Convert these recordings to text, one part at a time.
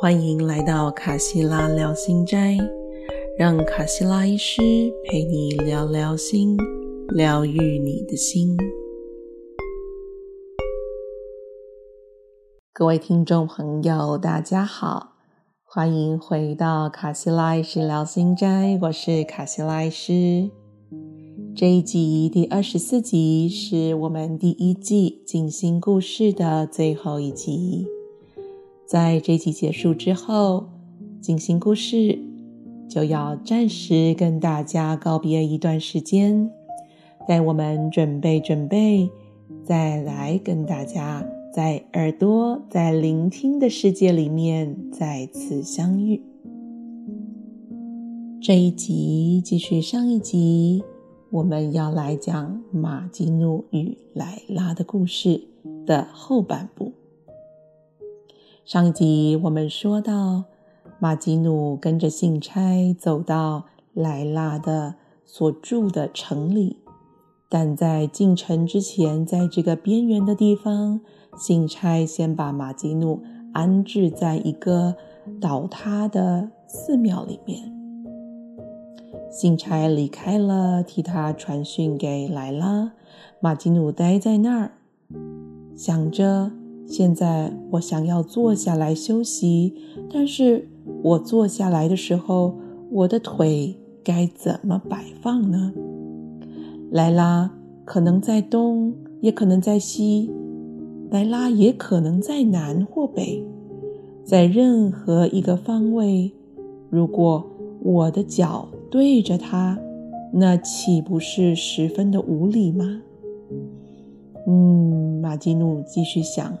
欢迎来到卡西拉聊心斋，让卡西拉医师陪你聊聊心，疗愈你的心。各位听众朋友，大家好，欢迎回到卡西拉医师聊心斋，我是卡西拉医师。这一集第二十四集是我们第一季静心故事的最后一集。在这集结束之后，静心故事就要暂时跟大家告别一段时间，待我们准备准备，再来跟大家在耳朵在聆听的世界里面再次相遇。这一集继续上一集，我们要来讲马吉努与莱拉的故事的后半部。上一集我们说到，马吉努跟着信差走到莱拉的所住的城里，但在进城之前，在这个边缘的地方，信差先把马吉努安置在一个倒塌的寺庙里面。信差离开了，替他传讯给莱拉。马吉努待在那儿，想着。现在我想要坐下来休息，但是我坐下来的时候，我的腿该怎么摆放呢？莱拉可能在东，也可能在西；莱拉也可能在南或北，在任何一个方位。如果我的脚对着他，那岂不是十分的无礼吗？嗯，马基努继续想。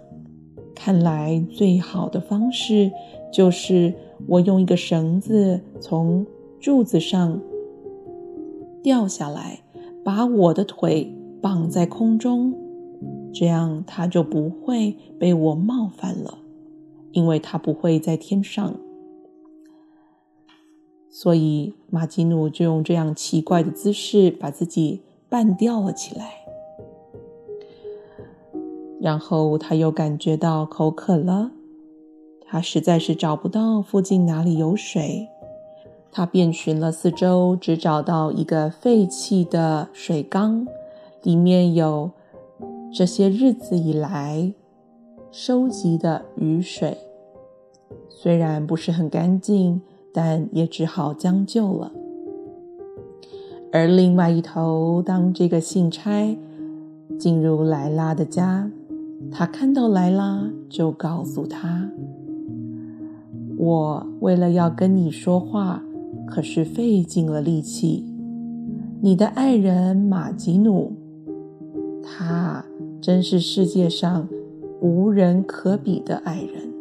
看来最好的方式就是我用一个绳子从柱子上掉下来，把我的腿绑在空中，这样他就不会被我冒犯了，因为他不会在天上。所以马吉努就用这样奇怪的姿势把自己半吊了起来。然后他又感觉到口渴了，他实在是找不到附近哪里有水，他遍寻了四周，只找到一个废弃的水缸，里面有这些日子以来收集的雨水，虽然不是很干净，但也只好将就了。而另外一头，当这个信差进入莱拉的家。他看到莱拉，就告诉他：“我为了要跟你说话，可是费尽了力气。你的爱人马吉努，他真是世界上无人可比的爱人。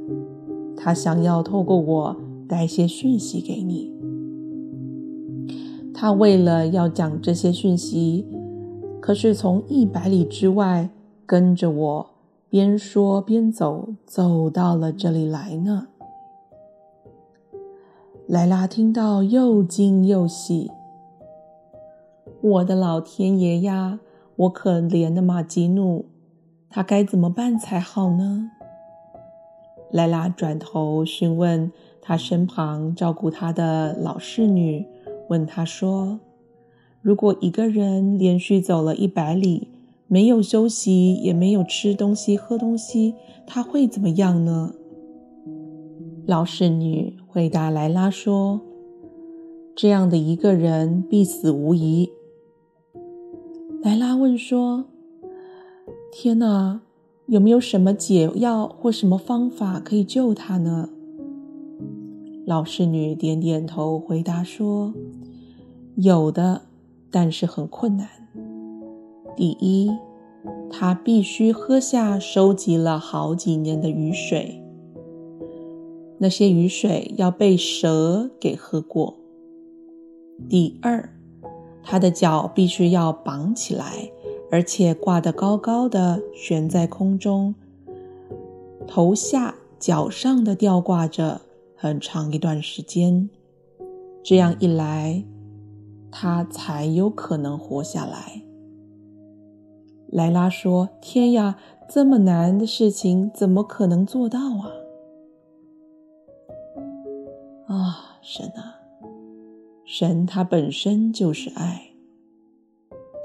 他想要透过我带些讯息给你。他为了要讲这些讯息，可是从一百里之外跟着我。”边说边走，走到了这里来呢。莱拉听到，又惊又喜。我的老天爷呀！我可怜的马吉努，他该怎么办才好呢？莱拉转头询问他身旁照顾他的老侍女，问他说：“如果一个人连续走了一百里？”没有休息，也没有吃东西、喝东西，他会怎么样呢？老侍女回答莱拉说：“这样的一个人必死无疑。”莱拉问说：“天哪，有没有什么解药或什么方法可以救他呢？”老侍女点点头，回答说：“有的，但是很困难。”第一，他必须喝下收集了好几年的雨水，那些雨水要被蛇给喝过。第二，他的脚必须要绑起来，而且挂得高高的，悬在空中，头下脚上的吊挂着很长一段时间。这样一来，他才有可能活下来。莱拉说：“天呀，这么难的事情怎么可能做到啊？”啊，神啊，神他本身就是爱，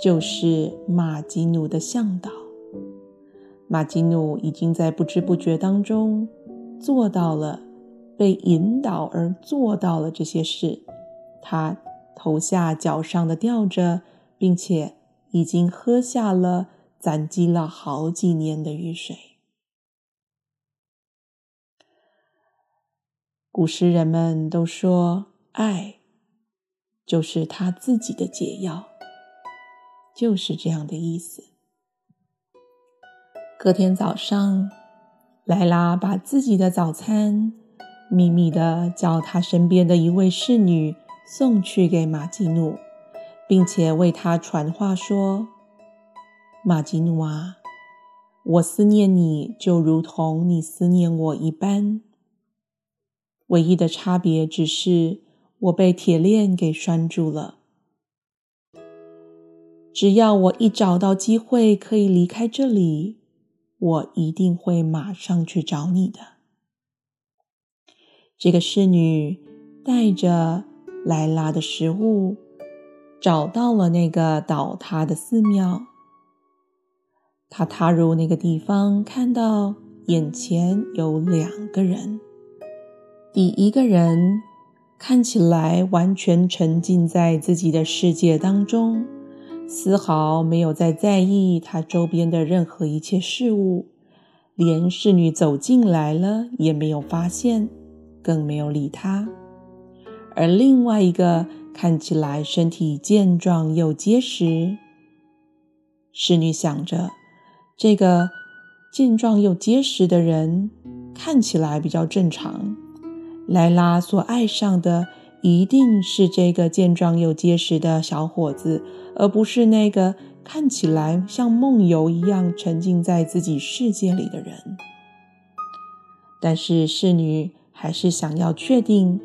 就是马吉努的向导。马吉努已经在不知不觉当中做到了，被引导而做到了这些事。他头下脚上的吊着，并且已经喝下了攒积了好几年的雨水。古诗人们都说，爱就是他自己的解药，就是这样的意思。隔天早上，莱拉把自己的早餐秘密的叫他身边的一位侍女送去给马吉努，并且为他传话说：“马吉努啊，我思念你就如同你思念我一般。”唯一的差别只是我被铁链给拴住了。只要我一找到机会可以离开这里，我一定会马上去找你的。这个侍女带着莱拉的食物，找到了那个倒塌的寺庙。他踏入那个地方，看到眼前有两个人。第一个人看起来完全沉浸在自己的世界当中，丝毫没有在在意他周边的任何一切事物，连侍女走进来了也没有发现，更没有理他。而另外一个看起来身体健壮又结实，侍女想着，这个健壮又结实的人看起来比较正常。莱拉所爱上的一定是这个健壮又结实的小伙子，而不是那个看起来像梦游一样沉浸在自己世界里的人。但是侍女还是想要确定，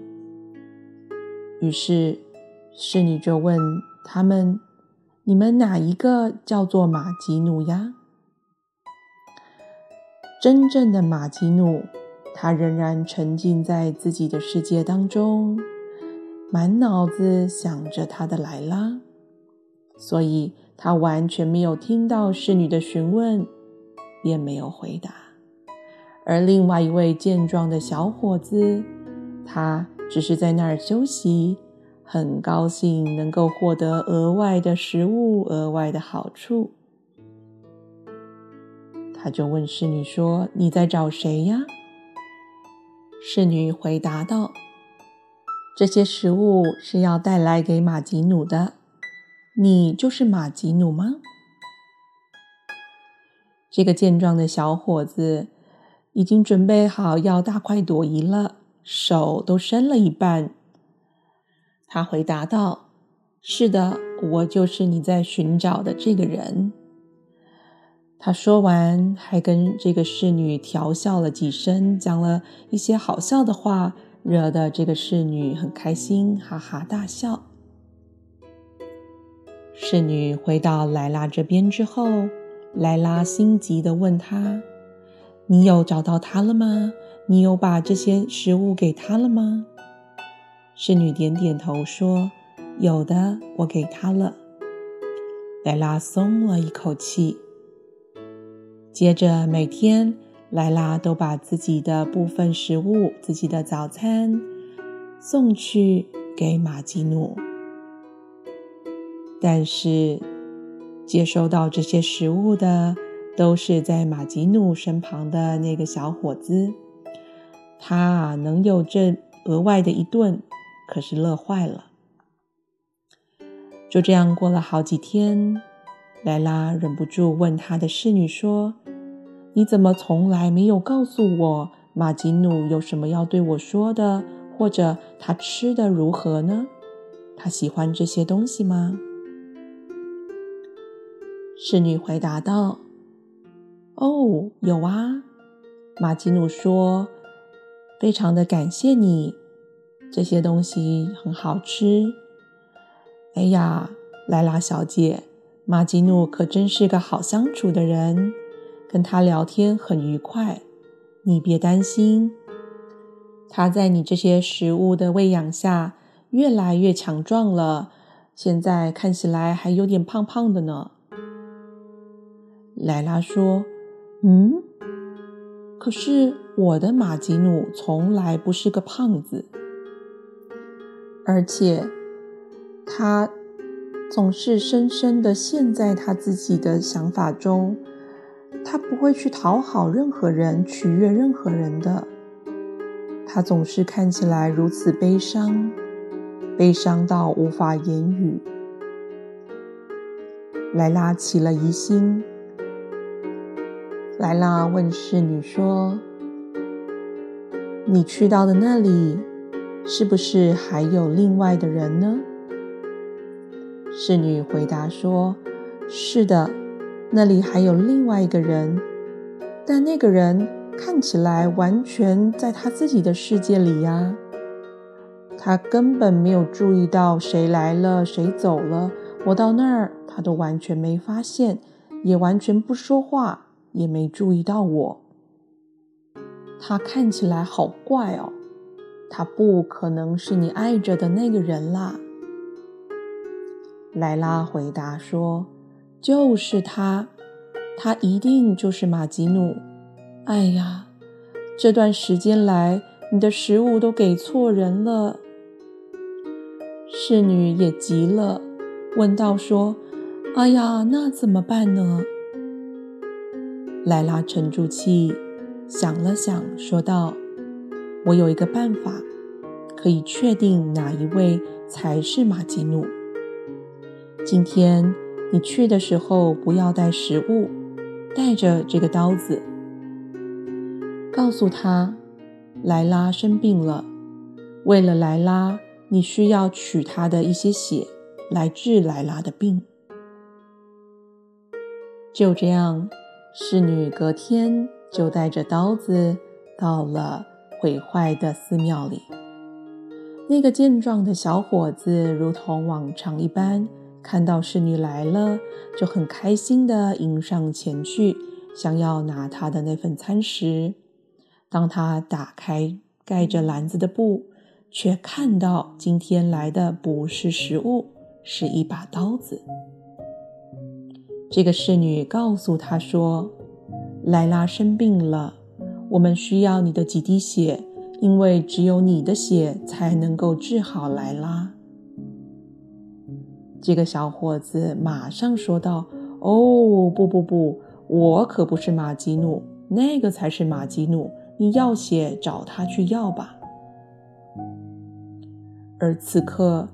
于是侍女就问他们：“你们哪一个叫做马吉努呀？”真正的马吉努。他仍然沉浸在自己的世界当中，满脑子想着他的莱拉，所以他完全没有听到侍女的询问，也没有回答。而另外一位健壮的小伙子，他只是在那儿休息，很高兴能够获得额外的食物、额外的好处。他就问侍女说：“你在找谁呀？”侍女回答道：“这些食物是要带来给马吉努的。你就是马吉努吗？”这个健壮的小伙子已经准备好要大快朵颐了，手都伸了一半。他回答道：“是的，我就是你在寻找的这个人。”他说完，还跟这个侍女调笑了几声，讲了一些好笑的话，惹得这个侍女很开心，哈哈大笑。侍女回到莱拉这边之后，莱拉心急的问他：“你有找到他了吗？你有把这些食物给他了吗？”侍女点点头说：“有的，我给他了。”莱拉松了一口气。接着，每天莱拉都把自己的部分食物、自己的早餐送去给马吉努。但是，接收到这些食物的都是在马吉努身旁的那个小伙子。他，能有这额外的一顿，可是乐坏了。就这样过了好几天。莱拉忍不住问他的侍女说：“你怎么从来没有告诉我马吉努有什么要对我说的，或者他吃的如何呢？他喜欢这些东西吗？”侍女回答道：“哦，有啊。马吉努说，非常的感谢你，这些东西很好吃。哎呀，莱拉小姐。”马吉努可真是个好相处的人，跟他聊天很愉快。你别担心，他在你这些食物的喂养下越来越强壮了，现在看起来还有点胖胖的呢。”莱拉说：“嗯，可是我的马吉努从来不是个胖子，而且他总是深深的陷在他自己的想法中，他不会去讨好任何人，取悦任何人的。他总是看起来如此悲伤，悲伤到无法言语。”莱拉起了疑心。莱拉问侍女说：“你去到的那里，是不是还有另外的人呢？”侍女回答说：“是的，那里还有另外一个人，但那个人看起来完全在他自己的世界里呀。他根本没有注意到谁来了，谁走了。我到那儿，他都完全没发现，也完全不说话。”也没注意到我，他看起来好怪哦，他不可能是你爱着的那个人啦。莱拉回答说：“就是他，他一定就是马吉努。哎呀，这段时间来，你的食物都给错人了。”侍女也急了，问道：“说，哎呀，那怎么办呢？”莱拉沉住气，想了想，说道：“我有一个办法，可以确定哪一位才是马吉努。今天你去的时候，不要带食物，带着这个刀子。告诉他，莱拉生病了，为了莱拉，你需要取她的一些血来治莱拉的病。就这样。”侍女隔天就带着刀子到了毁坏的寺庙里。那个健壮的小伙子如同往常一般，看到侍女来了，就很开心地迎上前去，想要拿她的那份餐食。当他打开盖着篮子的布，却看到今天来的不是食物，是一把刀子。这个侍女告诉他说：“莱拉生病了，我们需要你的几滴血，因为只有你的血才能够治好莱拉。”这个小伙子马上说道：“哦，不不不，我可不是马吉努，那个才是马吉努。你要血，找他去要吧。”而此刻，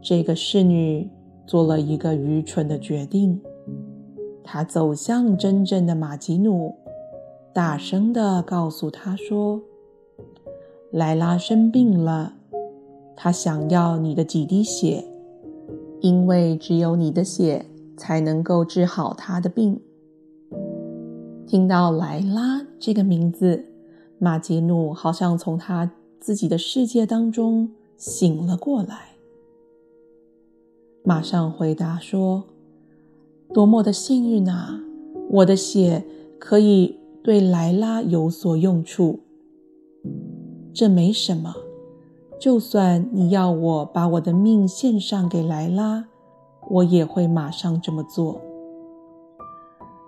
这个侍女做了一个愚蠢的决定。她走向真正的马吉努，大声地告诉他说：“莱拉生病了，他想要你的几滴血，因为只有你的血才能够治好他的病。”听到莱拉这个名字，马吉努好像从他自己的世界当中醒了过来，马上回答说。多么的幸运啊！我的血可以对莱拉有所用处。这没什么，就算你要我把我的命献上给莱拉，我也会马上这么做。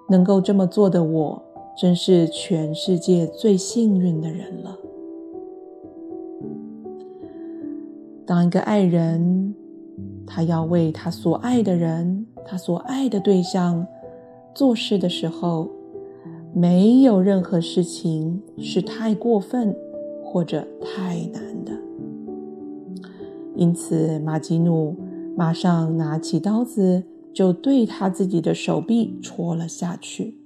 能够这么做的我，真是全世界最幸运的人了。当一个爱人，他要为他所爱的人。他所爱的对象做事的时候，没有任何事情是太过分或者太难的。因此，马吉努马上拿起刀子，就对他自己的手臂戳了下去。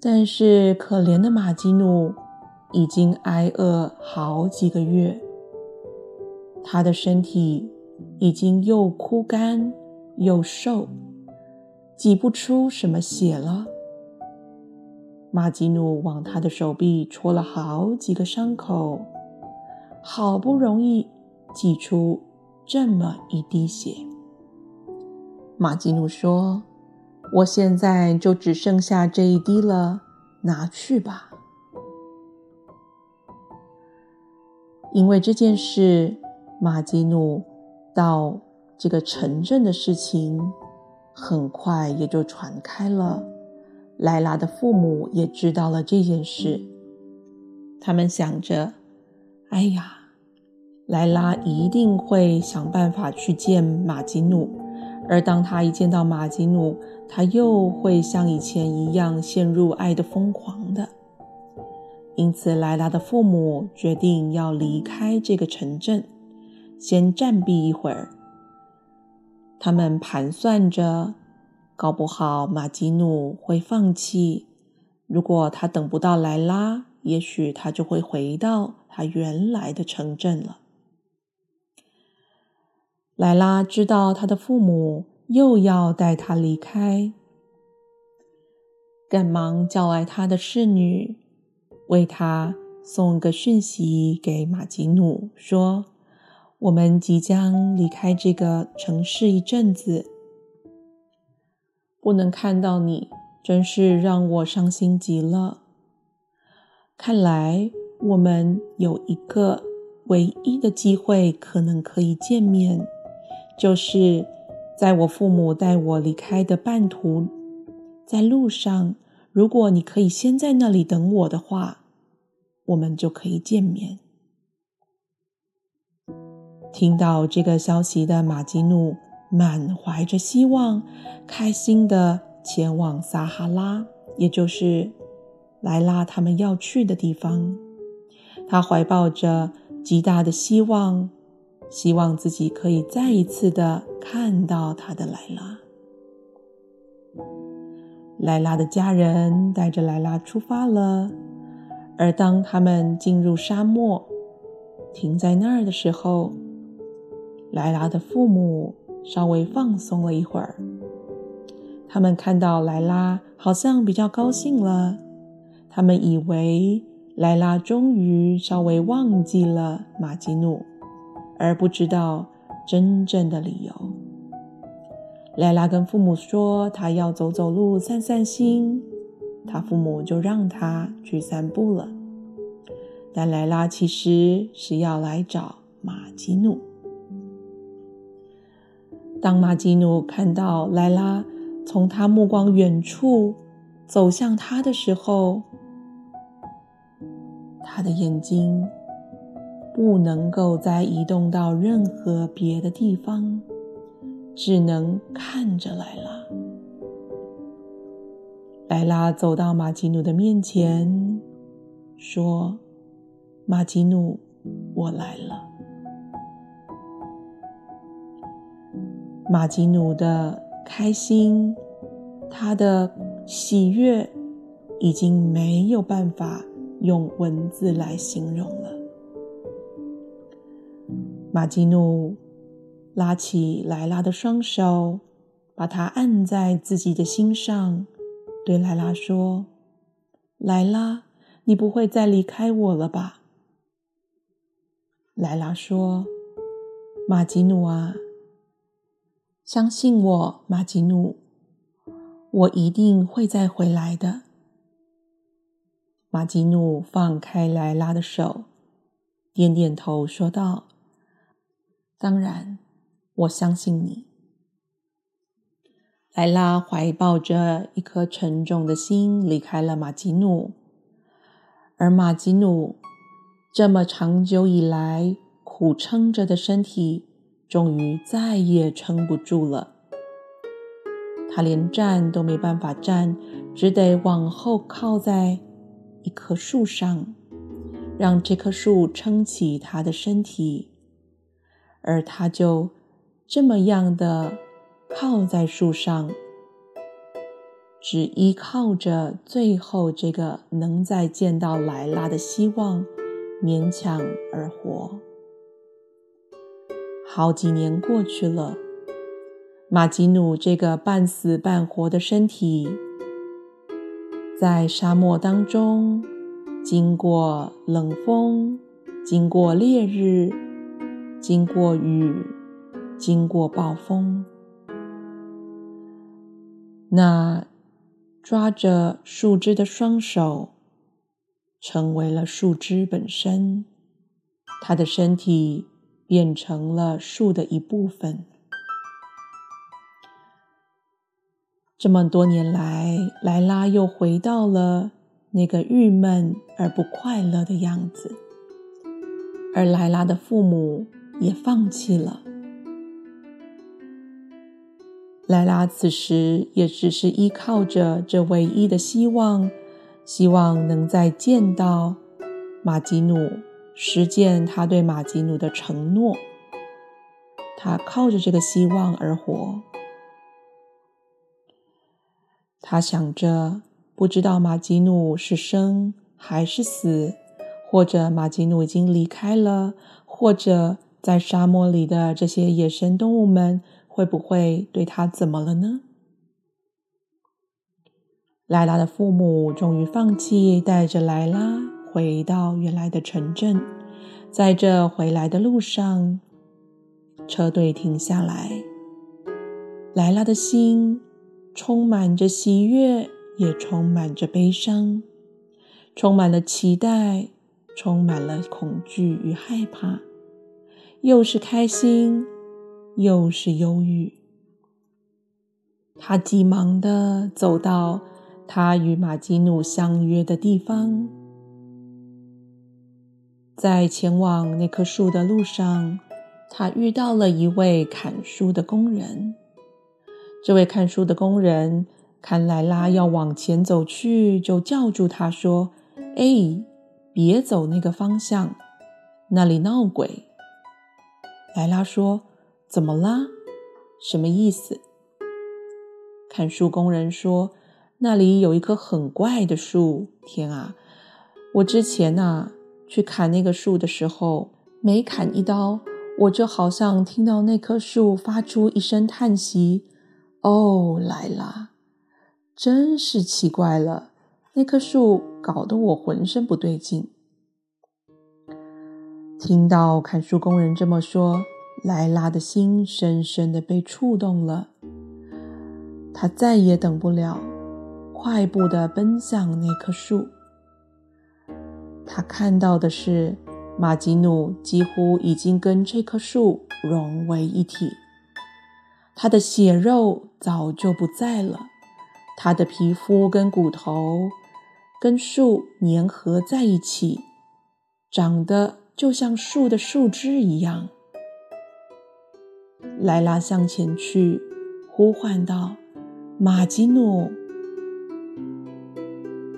但是，可怜的马吉努已经挨饿好几个月，他的身体已经又枯干。又瘦，挤不出什么血了。马吉努往他的手臂戳了好几个伤口，好不容易挤出这么一滴血。马吉努说：“我现在就只剩下这一滴了，拿去吧。”因为这件事，马吉努到这个城镇的事情，很快也就传开了。莱拉的父母也知道了这件事，他们想着：“哎呀，莱拉一定会想办法去见马吉努，而当他一见到马吉努，他又会像以前一样陷入爱的疯狂的。”因此，莱拉的父母决定要离开这个城镇，先暂避一会儿。他们盘算着，搞不好马吉努会放弃。如果他等不到莱拉，也许他就会回到他原来的城镇了。莱拉知道他的父母又要带他离开，赶忙叫来他的侍女。为他送个讯息给马吉努，说：“我们即将离开这个城市一阵子，不能看到你，真是让我伤心极了。看来我们有一个唯一的机会，可能可以见面，就是在我父母带我离开的半途，在路上，如果你可以先在那里等我的话。”我们就可以见面。听到这个消息的马吉努满怀着希望，开心的前往撒哈拉，也就是莱拉他们要去的地方。他怀抱着极大的希望，希望自己可以再一次的看到他的莱拉。莱拉的家人带着莱拉出发了。而当他们进入沙漠，停在那儿的时候，莱拉的父母稍微放松了一会儿。他们看到莱拉好像比较高兴了，他们以为莱拉终于稍微忘记了马吉努，而不知道真正的理由。莱拉跟父母说，她要走走路、散散心。他父母就让他去散步了，但莱拉其实是要来找马吉努。当马吉努看到莱拉从他目光远处走向他的时候，他的眼睛不能够再移动到任何别的地方，只能看着莱拉。莱拉走到马吉努的面前，说：“马吉努，我来了。”马吉努的开心，他的喜悦，已经没有办法用文字来形容了。马吉努拉起莱拉的双手，把她按在自己的心上。对莱拉说：“莱拉，你不会再离开我了吧？”莱拉说：“马吉努啊，相信我，马吉努，我一定会再回来的。”马吉努放开莱拉的手，点点头，说道：“当然，我相信你。”莱拉怀抱着一颗沉重的心离开了马吉努，而马吉努这么长久以来苦撑着的身体，终于再也撑不住了。他连站都没办法站，只得往后靠在一棵树上，让这棵树撑起他的身体，而他就这么样的。靠在树上，只依靠着最后这个能再见到莱拉的希望，勉强而活。好几年过去了，马吉努这个半死半活的身体，在沙漠当中，经过冷风，经过烈日，经过雨，经过暴风。那抓着树枝的双手，成为了树枝本身，他的身体变成了树的一部分。这么多年来，莱拉又回到了那个郁闷而不快乐的样子，而莱拉的父母也放弃了。莱拉此时也只是依靠着这唯一的希望，希望能再见到马吉努，实践他对马吉努的承诺。他靠着这个希望而活。他想着，不知道马吉努是生还是死，或者马吉努已经离开了，或者在沙漠里的这些野生动物们会不会对他怎么了呢？莱拉的父母终于放弃，带着莱拉回到原来的城镇。在这回来的路上，车队停下来，莱拉的心。充满着喜悦，也充满着悲伤，充满了期待，充满了恐惧与害怕，又是开心，又是忧郁。他急忙地走到他与马吉努相约的地方，在前往那棵树的路上，他遇到了一位砍树的工人。这位砍树的工人看莱拉要往前走去，就叫住他说：“哎，别走那个方向，那里闹鬼。”莱拉说：“怎么啦？什么意思？”砍树工人说：“那里有一棵很怪的树。天啊，我之前呐去砍那个树的时候，每砍一刀，我就好像听到那棵树发出一声叹息。”哦，莱拉，真是奇怪了！那棵树搞得我浑身不对劲。听到砍树工人这么说，莱拉的心深深的被触动了。他再也等不了，快步的奔向那棵树。他看到的是，马吉努几乎已经跟这棵树融为一体。他的血肉早就不在了，他的皮肤跟骨头跟树粘合在一起，长得就像树的树枝一样。莱拉向前去，呼唤道：“马吉努。”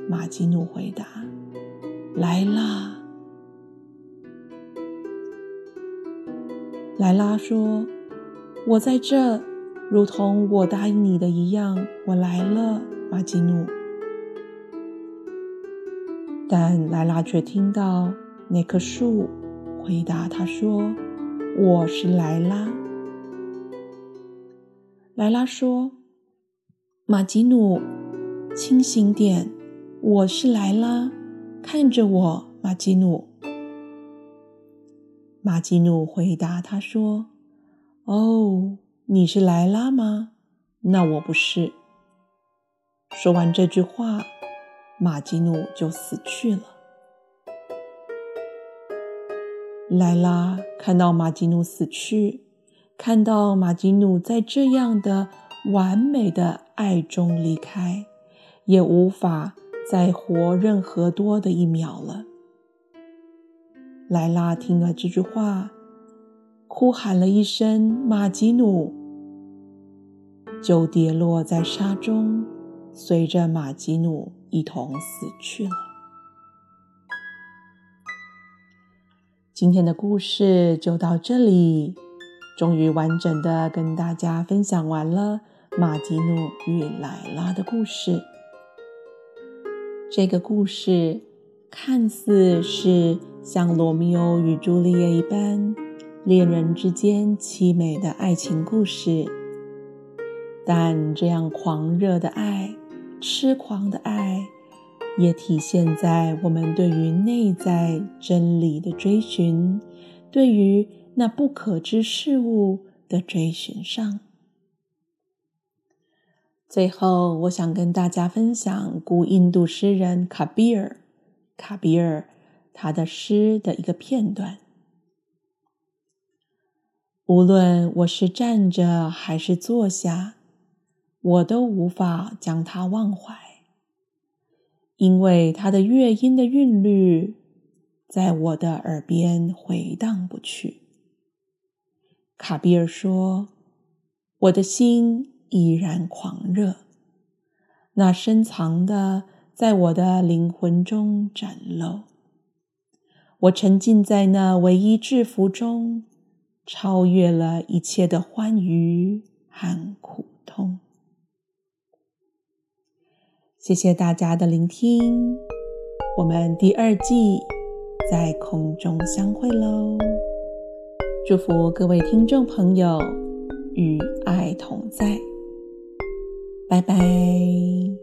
马吉努回答：“莱拉。”莱拉说。我在这，如同我答应你的一样，我来了，马吉努。但莱拉却听到那棵树回答他说：“我是莱拉。”莱拉说：“马吉努，清醒点，我是莱拉，看着我，马吉努。”马吉努回答他说。哦，你是莱拉吗？那我不是。说完这句话，马吉努就死去了。莱拉看到马吉努死去，看到马吉努在这样的完美的爱中离开，也无法再活任何多的一秒了。莱拉听了这句话。哭喊了一声“马吉努”，就跌落在沙中，随着马吉努一同死去了。今天的故事就到这里，终于完整的跟大家分享完了马吉努与莱拉的故事。这个故事看似是像罗密欧与朱丽叶一般。恋人之间凄美的爱情故事，但这样狂热的爱、痴狂的爱，也体现在我们对于内在真理的追寻，对于那不可知事物的追寻上。最后，我想跟大家分享古印度诗人卡比尔，卡比尔他的诗的一个片段。无论我是站着还是坐下，我都无法将它忘怀，因为它的乐音的韵律在我的耳边回荡不去。卡比尔说：“我的心依然狂热，那深藏的在我的灵魂中展露。我沉浸在那唯一制服中。”超越了一切的欢愉和苦痛。谢谢大家的聆听，我们第二季在空中相会喽！祝福各位听众朋友与爱同在，拜拜。